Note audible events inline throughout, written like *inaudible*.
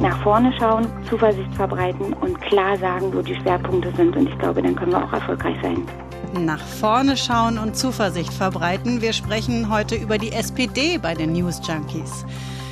nach vorne schauen, Zuversicht verbreiten und klar sagen, wo die Schwerpunkte sind. Und ich glaube, dann können wir auch erfolgreich sein. Nach vorne schauen und Zuversicht verbreiten. Wir sprechen heute über die SPD bei den News Junkies.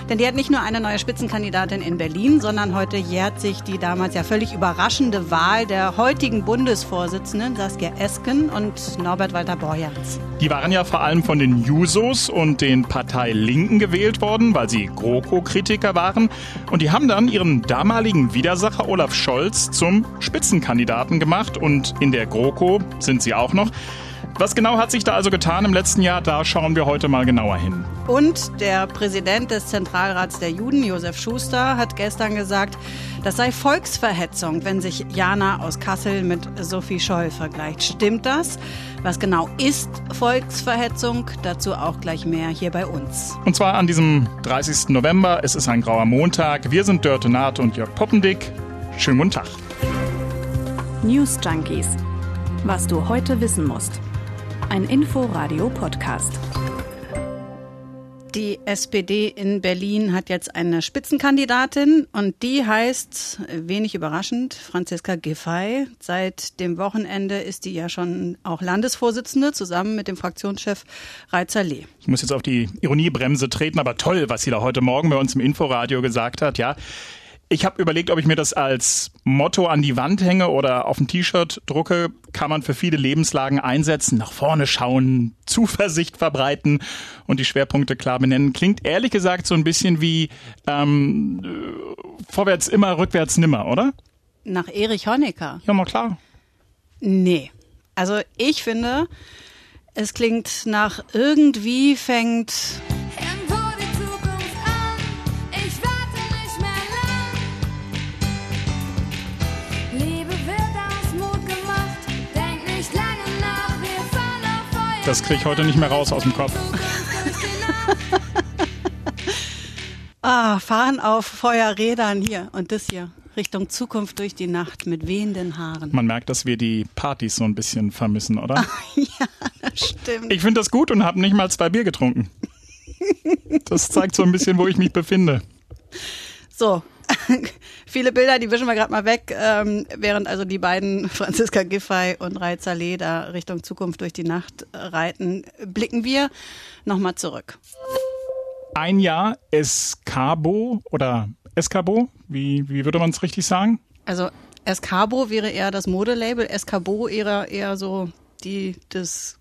Denn die hat nicht nur eine neue Spitzenkandidatin in Berlin, sondern heute jährt sich die damals ja völlig überraschende Wahl der heutigen Bundesvorsitzenden Saskia Esken und Norbert Walter Borjans. Die waren ja vor allem von den Jusos und den Partei Linken gewählt worden, weil sie GroKo-Kritiker waren. Und die haben dann ihren damaligen Widersacher Olaf Scholz zum Spitzenkandidaten gemacht. Und in der GroKo sind sie auch noch. Was genau hat sich da also getan im letzten Jahr? Da schauen wir heute mal genauer hin. Und der Präsident des Zentralrats der Juden, Josef Schuster, hat gestern gesagt, das sei Volksverhetzung, wenn sich Jana aus Kassel mit Sophie Scholl vergleicht. Stimmt das? Was genau ist Volksverhetzung? Dazu auch gleich mehr hier bei uns. Und zwar an diesem 30. November. Es ist ein grauer Montag. Wir sind Dörte Naht und Jörg Poppendick. Schönen guten Tag. News Junkies. Was du heute wissen musst ein Info-Radio-Podcast. Die SPD in Berlin hat jetzt eine Spitzenkandidatin und die heißt, wenig überraschend, Franziska Giffey. Seit dem Wochenende ist die ja schon auch Landesvorsitzende zusammen mit dem Fraktionschef Reizer Lee. Ich muss jetzt auf die Ironiebremse treten, aber toll, was sie da heute Morgen bei uns im Inforadio gesagt hat. Ja, ich habe überlegt, ob ich mir das als Motto an die Wand hänge oder auf ein T-Shirt drucke. Kann man für viele Lebenslagen einsetzen. Nach vorne schauen, *laughs* Zuversicht verbreiten und die Schwerpunkte klar benennen. Klingt ehrlich gesagt so ein bisschen wie ähm, vorwärts immer, rückwärts nimmer, oder? Nach Erich Honecker. Ja, na klar. Nee. Also ich finde, es klingt nach irgendwie fängt Das kriege ich heute nicht mehr raus aus dem Kopf. *laughs* ah, fahren auf Feuerrädern hier und das hier. Richtung Zukunft durch die Nacht mit wehenden Haaren. Man merkt, dass wir die Partys so ein bisschen vermissen, oder? *laughs* ja, das stimmt. Ich finde das gut und habe nicht mal zwei Bier getrunken. *laughs* Das zeigt so ein bisschen, wo ich mich befinde. So, viele Bilder, die wischen wir gerade mal weg, ähm, während also die beiden, *laughs* Franziska Giffey und Rai Saleh, da Richtung Zukunft durch die Nacht reiten, blicken wir nochmal zurück. Ein Jahr Escabo oder Escabo, wie, wie würde man es richtig sagen? Also Escabo wäre eher das Modelabel, Escabo eher, eher so die, das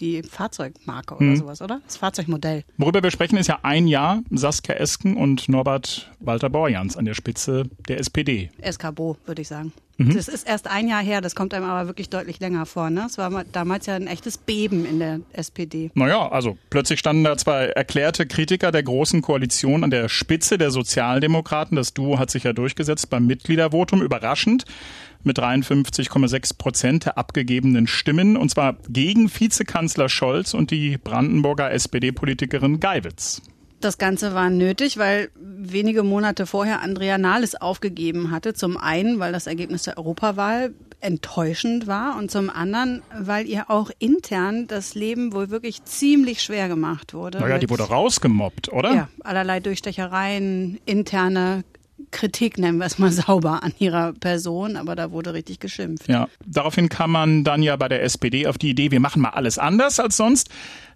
die Fahrzeugmarke oder hm. sowas, oder? Das Fahrzeugmodell. Worüber wir sprechen, ist ja ein Jahr Saskia Esken und Norbert Walter Borjans an der Spitze der SPD. SKBO, würde ich sagen. Mhm. Das ist erst ein Jahr her, das kommt einem aber wirklich deutlich länger vor. Ne? Es war damals ja ein echtes Beben in der SPD. Naja, also plötzlich standen da zwei erklärte Kritiker der Großen Koalition an der Spitze der Sozialdemokraten. Das Duo hat sich ja durchgesetzt beim Mitgliedervotum. Überraschend mit 53,6 Prozent der abgegebenen Stimmen, und zwar gegen Vizekanzler Scholz und die Brandenburger SPD-Politikerin Geiwitz. Das Ganze war nötig, weil wenige Monate vorher Andrea Nahles aufgegeben hatte. Zum einen, weil das Ergebnis der Europawahl enttäuschend war und zum anderen, weil ihr auch intern das Leben wohl wirklich ziemlich schwer gemacht wurde. Naja, die wurde rausgemobbt, oder? Ja, allerlei Durchstechereien, interne Kritik, nennen wir es mal *laughs* sauber, an ihrer Person, aber da wurde richtig geschimpft. Ja, daraufhin kam man dann ja bei der SPD auf die Idee, wir machen mal alles anders als sonst.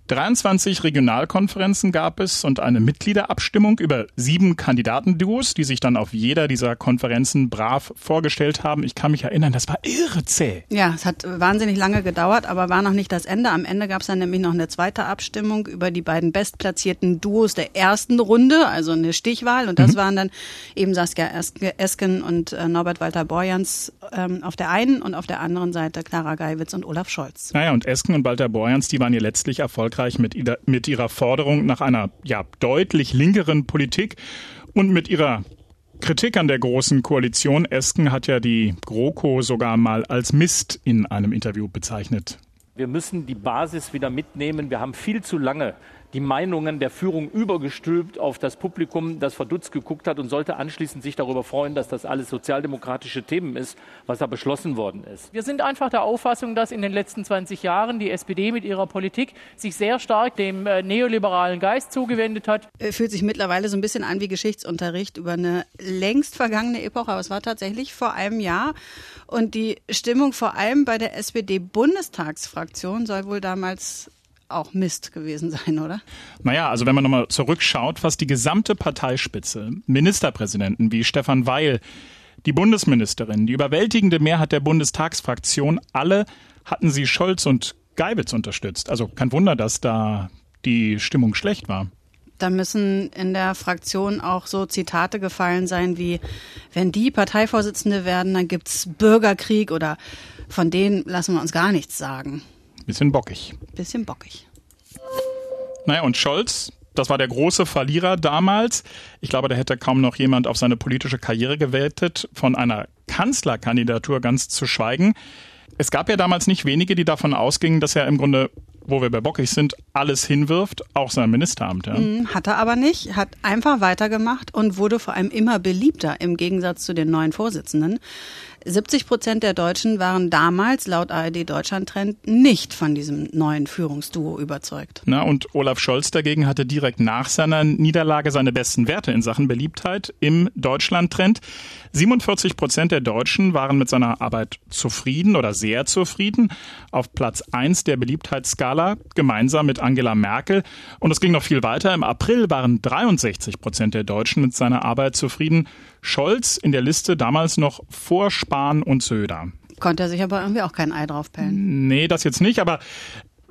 23 Regionalkonferenzen gab es und eine Mitgliederabstimmung über sieben Kandidatenduos, die sich dann auf jeder dieser Konferenzen brav vorgestellt haben. Ich kann mich erinnern, das war irre zäh. Ja, es hat wahnsinnig lange gedauert, aber war noch nicht das Ende. Am Ende gab es dann nämlich noch eine zweite Abstimmung über die beiden bestplatzierten Duos der ersten Runde, also eine Stichwahl. Und das mhm. waren dann eben Saskia Esken und äh, Norbert Walter Borjans ähm, auf der einen und auf der anderen Seite Clara Geiwitz und Olaf Scholz. Naja, und Esken und Walter Borjans, die waren ja letztlich erfolgreich erfolgreich mit, mit ihrer Forderung nach einer ja, deutlich linkeren Politik und mit ihrer Kritik an der Großen Koalition. Esken hat ja die GroKo sogar mal als Mist in einem Interview bezeichnet. Wir müssen die Basis wieder mitnehmen. Wir haben viel zu lange die Meinungen der Führung übergestülpt auf das Publikum, das verdutzt geguckt hat und sollte anschließend sich darüber freuen, dass das alles sozialdemokratische Themen ist, was da beschlossen worden ist. Wir sind einfach der Auffassung, dass in den letzten 20 Jahren die SPD mit ihrer Politik sich sehr stark dem äh, neoliberalen Geist zugewendet hat. Äh, fühlt sich mittlerweile so ein bisschen an wie Geschichtsunterricht über eine längst vergangene Epoche, aber es war tatsächlich vor einem Jahr. Und die Stimmung vor allem bei der SPD-Bundestagsfraktion soll wohl damals auch Mist gewesen sein, oder? Naja, also wenn man nochmal zurückschaut, fast die gesamte Parteispitze, Ministerpräsidenten wie Stefan Weil, die Bundesministerin, die überwältigende Mehrheit der Bundestagsfraktion, alle hatten sie Scholz und Geibitz unterstützt. Also kein Wunder, dass da die Stimmung schlecht war. Da müssen in der Fraktion auch so Zitate gefallen sein wie, wenn die Parteivorsitzende werden, dann gibt's Bürgerkrieg oder von denen lassen wir uns gar nichts sagen. Bisschen bockig. Bisschen bockig. Naja, und Scholz, das war der große Verlierer damals. Ich glaube, da hätte kaum noch jemand auf seine politische Karriere gewettet, von einer Kanzlerkandidatur ganz zu schweigen. Es gab ja damals nicht wenige, die davon ausgingen, dass er im Grunde, wo wir bei bockig sind, alles hinwirft, auch sein Ministeramt. Ja. Mhm, hat er aber nicht, hat einfach weitergemacht und wurde vor allem immer beliebter im Gegensatz zu den neuen Vorsitzenden. 70 Prozent der Deutschen waren damals laut ARD Deutschland Trend nicht von diesem neuen Führungsduo überzeugt. Na, und Olaf Scholz dagegen hatte direkt nach seiner Niederlage seine besten Werte in Sachen Beliebtheit im Deutschland Trend. 47 Prozent der Deutschen waren mit seiner Arbeit zufrieden oder sehr zufrieden. Auf Platz 1 der Beliebtheitsskala gemeinsam mit Angela Merkel. Und es ging noch viel weiter. Im April waren 63 Prozent der Deutschen mit seiner Arbeit zufrieden. Scholz in der Liste damals noch vor Spahn und Söder. Konnte er sich aber irgendwie auch kein Ei draufpellen. Nee, das jetzt nicht, aber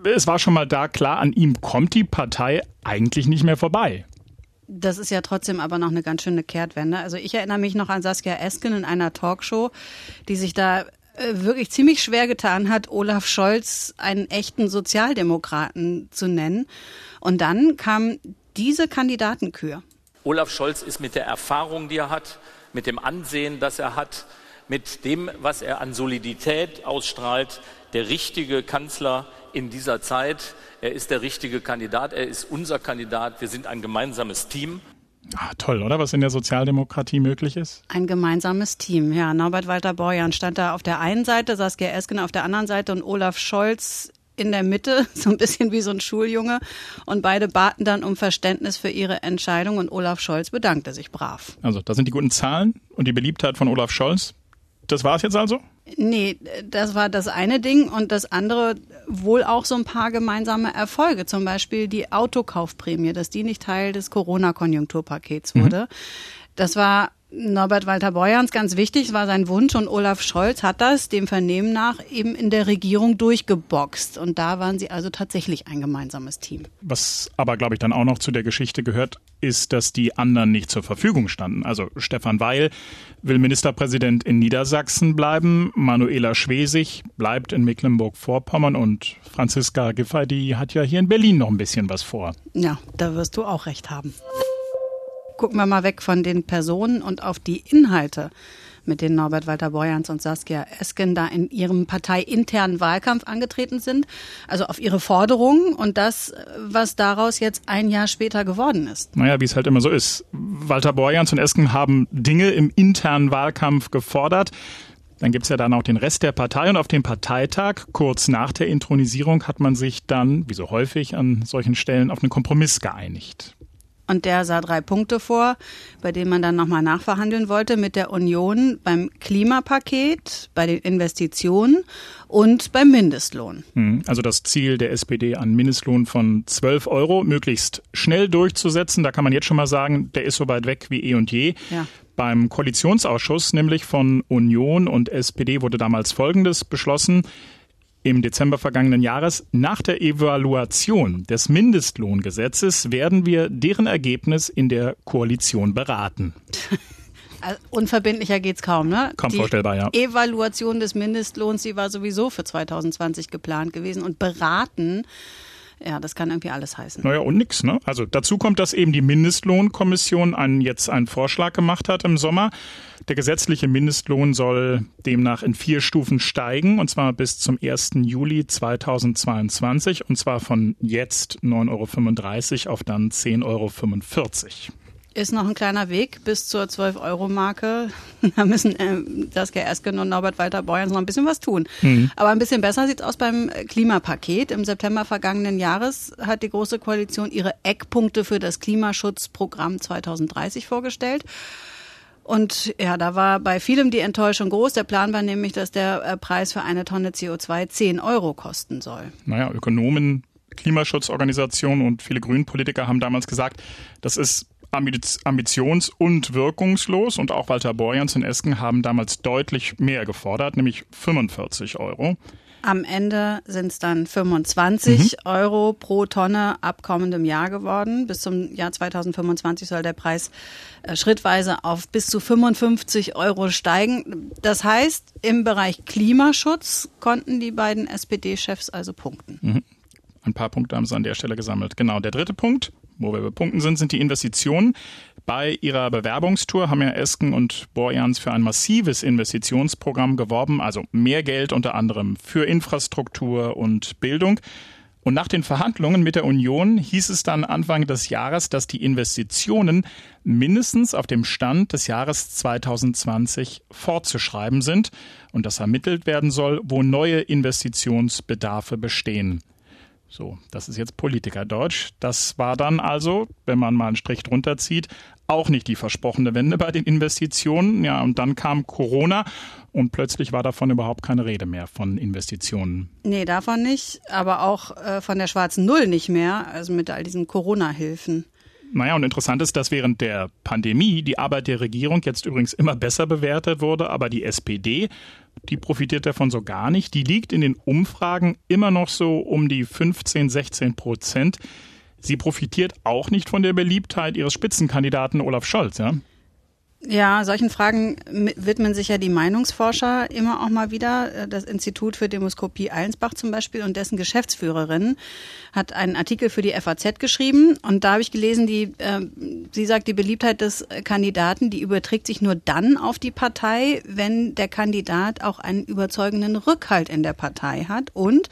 es war schon mal da klar, an ihm kommt die Partei eigentlich nicht mehr vorbei. Das ist ja trotzdem aber noch eine ganz schöne Kehrtwende. Also ich erinnere mich noch an Saskia Esken in einer Talkshow, die sich da äh, wirklich ziemlich schwer getan hat, Olaf Scholz einen echten Sozialdemokraten zu nennen. Und dann kam diese Kandidatenkür. Olaf Scholz ist mit der Erfahrung, die er hat, mit dem Ansehen, das er hat, mit dem, was er an Solidität ausstrahlt, der richtige Kanzler in dieser Zeit. Er ist der richtige Kandidat, er ist unser Kandidat, wir sind ein gemeinsames Team. Ah, toll, oder? Was in der Sozialdemokratie möglich ist? Ein gemeinsames Team, ja. Norbert Walter Borjan stand da auf der einen Seite, Saskia Esken auf der anderen Seite und Olaf Scholz in der Mitte, *laughs* so ein bisschen wie so ein Schuljunge. Und beide baten dann um Verständnis für ihre Entscheidung und Olaf Scholz bedankte sich brav. Also, das sind die guten Zahlen und die Beliebtheit von Olaf Scholz. Das war es jetzt also? Nee, das war das eine Ding und das andere wohl auch so ein paar gemeinsame Erfolge. Zum Beispiel die Autokaufprämie, dass die nicht Teil des Corona-Konjunkturpakets wurde. Mhm. Das war Norbert Walter Borjans ganz wichtig, war sein Wunsch und Olaf Scholz hat das dem Vernehmen nach eben in der Regierung durchgeboxt und da waren sie also tatsächlich ein gemeinsames Team. Was aber glaube ich dann auch noch zu der Geschichte gehört, ist, dass die anderen nicht zur Verfügung standen. Also Stefan Weil will Ministerpräsident in Niedersachsen bleiben, Manuela Schwesig bleibt in Mecklenburg-Vorpommern und Franziska Giffey, die hat ja hier in Berlin noch ein bisschen was vor. Ja, da wirst du auch recht haben gucken wir mal weg von den Personen und auf die Inhalte, mit denen Norbert Walter Borjans und Saskia Esken da in ihrem parteiinternen Wahlkampf angetreten sind. Also auf ihre Forderungen und das, was daraus jetzt ein Jahr später geworden ist. Naja, wie es halt immer so ist. Walter Borjans und Esken haben Dinge im internen Wahlkampf gefordert. Dann gibt es ja dann auch den Rest der Partei und auf dem Parteitag, kurz nach der Intronisierung, hat man sich dann, wie so häufig an solchen Stellen, auf einen Kompromiss geeinigt. Und der sah drei Punkte vor, bei denen man dann nochmal nachverhandeln wollte mit der Union beim Klimapaket, bei den Investitionen und beim Mindestlohn. Hm, also das Ziel der SPD an Mindestlohn von 12 Euro möglichst schnell durchzusetzen. Da kann man jetzt schon mal sagen, der ist so weit weg wie eh und je. Ja. Beim Koalitionsausschuss, nämlich von Union und SPD, wurde damals Folgendes beschlossen im Dezember vergangenen Jahres. Nach der Evaluation des Mindestlohngesetzes werden wir deren Ergebnis in der Koalition beraten. *laughs* Also unverbindlicher geht's kaum, ne? Kaum die vorstellbar, ja. Evaluation des Mindestlohns, die war sowieso für 2020 geplant gewesen und beraten ja, das kann irgendwie alles heißen. Naja, und nix, ne? Also dazu kommt, dass eben die Mindestlohnkommission einen, jetzt einen Vorschlag gemacht hat im Sommer. Der gesetzliche Mindestlohn soll demnach in vier Stufen steigen, und zwar bis zum 1. Juli 2022, und zwar von jetzt 9,35 Euro auf dann 10,45 Euro ist noch ein kleiner Weg bis zur 12-Euro-Marke. *laughs* Da müssen äh, Saskia Esken und Norbert Walter Borjans noch ein bisschen was tun. Mhm. Aber ein bisschen besser sieht es aus beim Klimapaket. Im September vergangenen Jahres hat die Große Koalition ihre Eckpunkte für das Klimaschutzprogramm 2030 vorgestellt. Und ja, da war bei vielem die Enttäuschung groß. Der Plan war nämlich, dass der äh, Preis für eine Tonne CO2 10 Euro kosten soll. Naja, Ökonomen, Klimaschutzorganisationen und viele Grünpolitiker haben damals gesagt, das ist ambitions- und wirkungslos und auch Walter Borjans in Esken haben damals deutlich mehr gefordert, nämlich 45 Euro. Am Ende sind es dann 25 mhm. Euro pro Tonne ab kommendem Jahr geworden. Bis zum Jahr 2025 soll der Preis äh, schrittweise auf bis zu 55 Euro steigen. Das heißt, im Bereich Klimaschutz konnten die beiden SPD-Chefs also punkten. Mhm. Ein paar Punkte haben sie an der Stelle gesammelt. Genau, der dritte Punkt, wo wir bei Punkten sind, sind die Investitionen. Bei ihrer Bewerbungstour haben ja Esken und Borjans für ein massives Investitionsprogramm geworben, also mehr Geld unter anderem für Infrastruktur und Bildung. Und nach den Verhandlungen mit der Union hieß es dann Anfang des Jahres, dass die Investitionen mindestens auf dem Stand des Jahres 2020 fortzuschreiben sind und dass ermittelt werden soll, wo neue Investitionsbedarfe bestehen. So, das ist jetzt Politikerdeutsch. Das war dann also, wenn man mal einen Strich drunter zieht, auch nicht die versprochene Wende bei den Investitionen. Ja, und dann kam Corona und plötzlich war davon überhaupt keine Rede mehr von Investitionen. Nee, davon nicht, aber auch äh, von der schwarzen Null nicht mehr, also mit all diesen Corona-Hilfen. Naja, und interessant ist, dass während der Pandemie die Arbeit der Regierung jetzt übrigens immer besser bewertet wurde, aber die SPD, die profitiert davon so gar nicht. Die liegt in den Umfragen immer noch so um die 15, 16 Prozent. Sie profitiert auch nicht von der Beliebtheit ihres Spitzenkandidaten Olaf Scholz, ja? Ja, solchen Fragen widmen sich ja die Meinungsforscher immer auch mal wieder. Äh, das Institut für Demoskopie Allensbach zum Beispiel und dessen Geschäftsführerin hat einen Artikel für die FAZ geschrieben und da habe ich gelesen, die, äh, sie sagt, die Beliebtheit des Kandidaten, die überträgt sich nur dann auf die Partei, wenn der Kandidat auch einen überzeugenden Rückhalt in der Partei hat und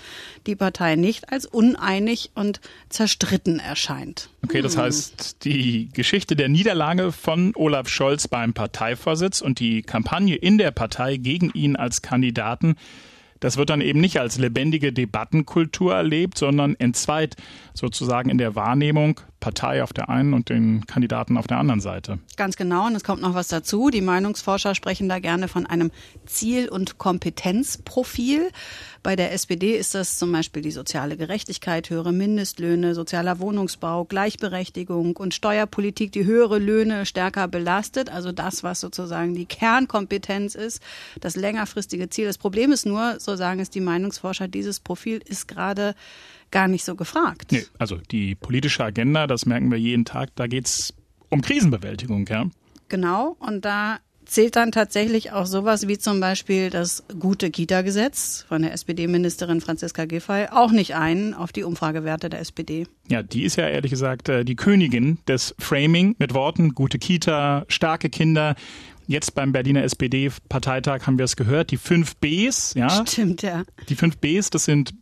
die Partei nicht als uneinig und zerstritten erscheint. Okay, das hm. heißt, die Geschichte der Niederlage von Olaf Scholz beim Parteivorsitz und die Kampagne in der Partei gegen ihn als Kandidaten das wird dann eben nicht als lebendige Debattenkultur erlebt, sondern entzweit sozusagen in der Wahrnehmung Partei auf der einen und den Kandidaten auf der anderen Seite. Ganz genau. Und es kommt noch was dazu. Die Meinungsforscher sprechen da gerne von einem Ziel- und Kompetenzprofil. Bei der SPD ist das zum Beispiel die soziale Gerechtigkeit, höhere Mindestlöhne, sozialer Wohnungsbau, Gleichberechtigung und Steuerpolitik, die höhere Löhne stärker belastet. Also das, was sozusagen die Kernkompetenz ist, das längerfristige Ziel. Das Problem ist nur, so sagen es die Meinungsforscher, dieses Profil ist gerade gar nicht so gefragt. Nee, also die politische Agenda, das merken wir jeden Tag, da geht es um Krisenbewältigung, ja. Genau, und da zählt dann tatsächlich auch sowas wie zum Beispiel das gute Kita-Gesetz von der SPD-Ministerin Franziska Giffey auch nicht ein auf die Umfragewerte der SPD. Ja, die ist ja ehrlich gesagt äh, die Königin des Framing mit Worten gute Kita, starke Kinder. Jetzt beim Berliner SPD-Parteitag haben wir es gehört, die fünf Bs, ja. Stimmt, ja. Die fünf Bs, das sind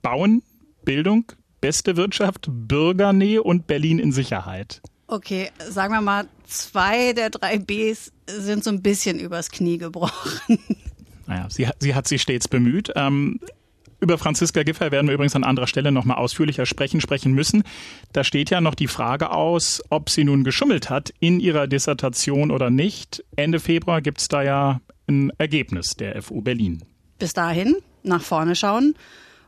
Bauen, Bildung, beste Wirtschaft, Bürgernähe und Berlin in Sicherheit. Okay, sagen wir mal, zwei der drei Bs sind so ein bisschen übers Knie gebrochen. *laughs* Naja, sie, sie hat sich stets bemüht. Ähm, über Franziska Giffey werden wir übrigens an anderer Stelle nochmal ausführlicher sprechen, sprechen müssen. Da steht ja noch die Frage aus, ob sie nun geschummelt hat in ihrer Dissertation oder nicht. Ende Februar gibt es da ja ein Ergebnis der FU Berlin. Bis dahin nach vorne schauen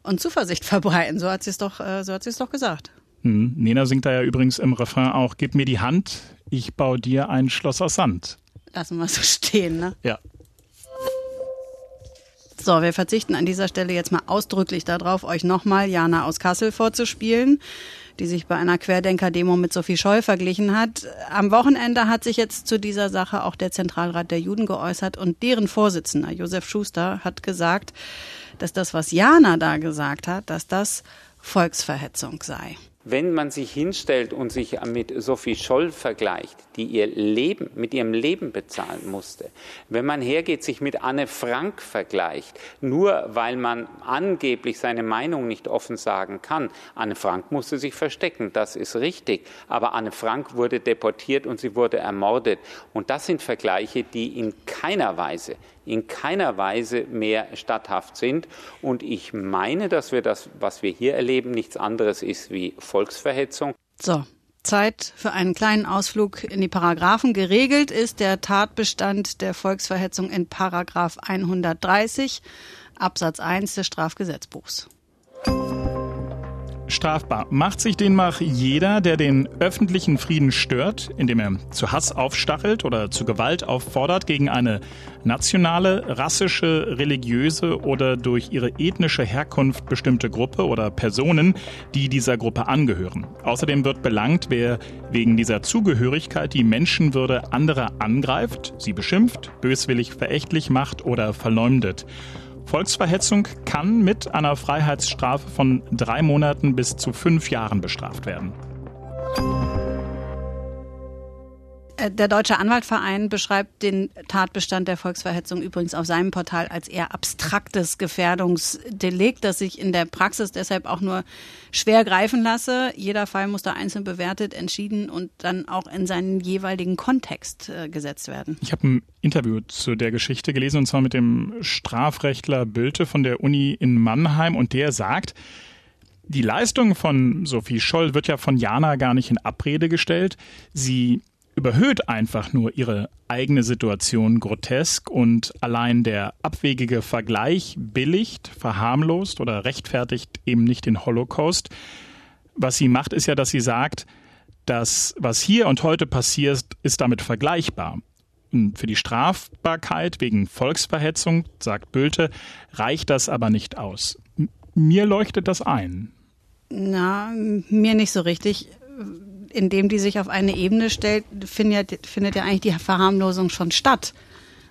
und Zuversicht *laughs* verbreiten. So hat sie es doch, äh, so hat sie es doch gesagt. Hm. Nena singt da ja übrigens im Refrain auch: Gib mir die Hand, ich baue dir ein Schloss aus Sand. Lassen wir so stehen, ne? Ja. So, wir verzichten an dieser Stelle jetzt mal ausdrücklich darauf, euch nochmal Jana aus Kassel vorzuspielen, die sich bei einer Querdenker-Demo mit Sophie Scholl verglichen hat. Am Wochenende hat sich jetzt zu dieser Sache auch der Zentralrat der Juden geäußert und deren Vorsitzender Josef Schuster hat gesagt, dass das, was Jana da gesagt hat, dass das Volksverhetzung sei. wenn man sich hinstellt und sich mit Sophie Scholl vergleicht, die ihr Leben mit ihrem Leben bezahlen musste, wenn man hergeht, sich mit Anne Frank vergleicht, nur weil man angeblich seine Meinung nicht offen sagen kann. Anne Frank musste sich verstecken, das ist richtig, aber Anne Frank wurde deportiert und sie wurde ermordet. Und das sind Vergleiche, die in keiner Weise in keiner Weise mehr statthaft sind. Und ich meine, dass wir das, was wir hier erleben, nichts anderes ist wie Volksverhetzung. So. Zeit für einen kleinen Ausflug in die Paragraphen. Geregelt ist der Tatbestand der Volksverhetzung in Paragraph 130 Absatz 1 des Strafgesetzbuchs strafbar. Macht sich demnach jeder, der den öffentlichen Frieden stört, indem er zu Hass aufstachelt oder zu Gewalt auffordert gegen eine nationale, rassische, religiöse oder durch ihre ethnische Herkunft bestimmte Gruppe oder Personen, die dieser Gruppe angehören. Außerdem wird belangt, wer wegen dieser Zugehörigkeit die Menschenwürde anderer angreift, sie beschimpft, böswillig verächtlich macht oder verleumdet. Volksverhetzung kann mit einer Freiheitsstrafe von drei Monaten bis zu fünf Jahren bestraft werden. Der Deutsche Anwaltverein beschreibt den Tatbestand der Volksverhetzung übrigens auf seinem Portal als eher abstraktes Gefährdungsdelikt, das sich in der Praxis deshalb auch nur schwer greifen lasse. Jeder Fall muss da einzeln bewertet, entschieden und dann auch in seinen jeweiligen Kontext äh, gesetzt werden. Ich habe ein Interview zu der Geschichte gelesen und zwar mit dem Strafrechtler Bülte von der Uni in Mannheim und der sagt, die Leistung von Sophie Scholl wird ja von Jana gar nicht in Abrede gestellt. Sie überhöht einfach nur ihre eigene Situation grotesk und allein der abwegige Vergleich billigt, verharmlost oder rechtfertigt eben nicht den Holocaust. Was sie macht, ist ja, dass sie sagt, dass was hier und heute passiert, ist damit vergleichbar. Und für die Strafbarkeit wegen Volksverhetzung, sagt Bölte, reicht das aber nicht aus. Mir leuchtet das ein. Na, mir nicht so richtig indem die sich auf eine Ebene stellt, findet, findet ja eigentlich die Verharmlosung schon statt.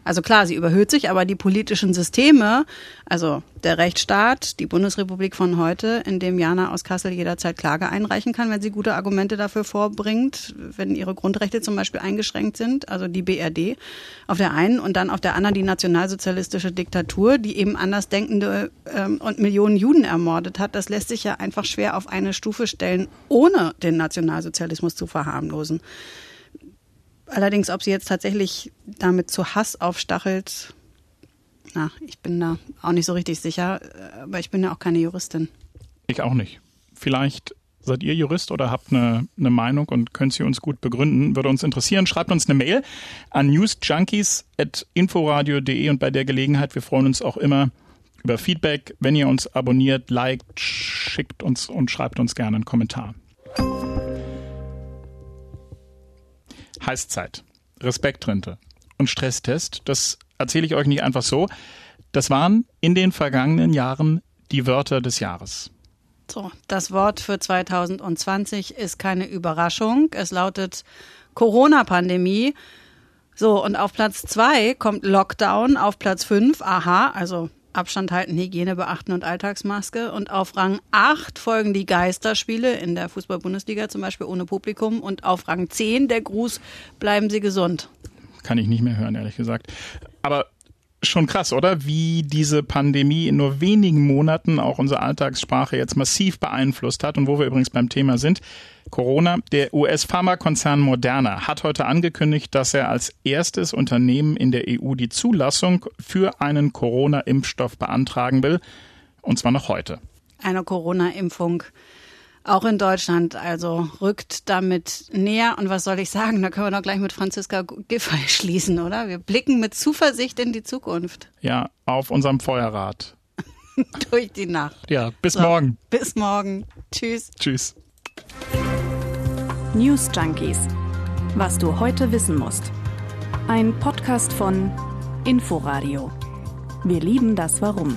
Also klar, sie überhöht sich, aber die politischen Systeme, also der Rechtsstaat, die Bundesrepublik von heute, in dem Jana aus Kassel jederzeit Klage einreichen kann, wenn sie gute Argumente dafür vorbringt, wenn ihre Grundrechte zum Beispiel eingeschränkt sind, also die BRD auf der einen und dann auf der anderen die nationalsozialistische Diktatur, die eben Andersdenkende ähm, und Millionen Juden ermordet hat, das lässt sich ja einfach schwer auf eine Stufe stellen, ohne den Nationalsozialismus zu verharmlosen. Allerdings, ob sie jetzt tatsächlich damit zu Hass aufstachelt, na, ich bin da auch nicht so richtig sicher, aber ich bin ja auch keine Juristin. Ich auch nicht. Vielleicht seid ihr Jurist oder habt eine, eine Meinung und könnt sie uns gut begründen. Würde uns interessieren. Schreibt uns eine Mail an newsjunkies.inforadio.de und bei der Gelegenheit, wir freuen uns auch immer über Feedback. Wenn ihr uns abonniert, liked, schickt uns und schreibt uns gerne einen Kommentar. Heißzeit, Respektrente und Stresstest, das erzähle ich euch nicht einfach so. Das waren in den vergangenen Jahren die Wörter des Jahres. So, das Wort für 2020 ist keine Überraschung. Es lautet Corona-Pandemie. So, und auf Platz zwei kommt Lockdown, auf Platz fünf, aha, also Abstand halten, Hygiene beachten und Alltagsmaske. Und auf Rang 8 folgen die Geisterspiele in der Fußball-Bundesliga, zum Beispiel ohne Publikum. Und auf Rang 10 der Gruß, bleiben Sie gesund. Kann ich nicht mehr hören, ehrlich gesagt. Aber schon krass, oder? Wie diese Pandemie in nur wenigen Monaten auch unsere Alltagssprache jetzt massiv beeinflusst hat und wo wir übrigens beim Thema sind. Corona. Der US-Pharmakonzern Moderna hat heute angekündigt, dass er als erstes Unternehmen in der EU die Zulassung für einen Corona-Impfstoff beantragen will. Und zwar noch heute. Eine Corona-Impfung auch in Deutschland also rückt damit näher. Und was soll ich sagen? Da können wir doch gleich mit Franziska Giffey schließen, oder? Wir blicken mit Zuversicht in die Zukunft. Ja, auf unserem Feuerrad. *laughs* Durch die Nacht. Ja, bis so, morgen. Bis morgen. Tschüss. Tschüss. News Junkies. Was du heute wissen musst. Ein Podcast von Inforadio. Wir lieben das Warum.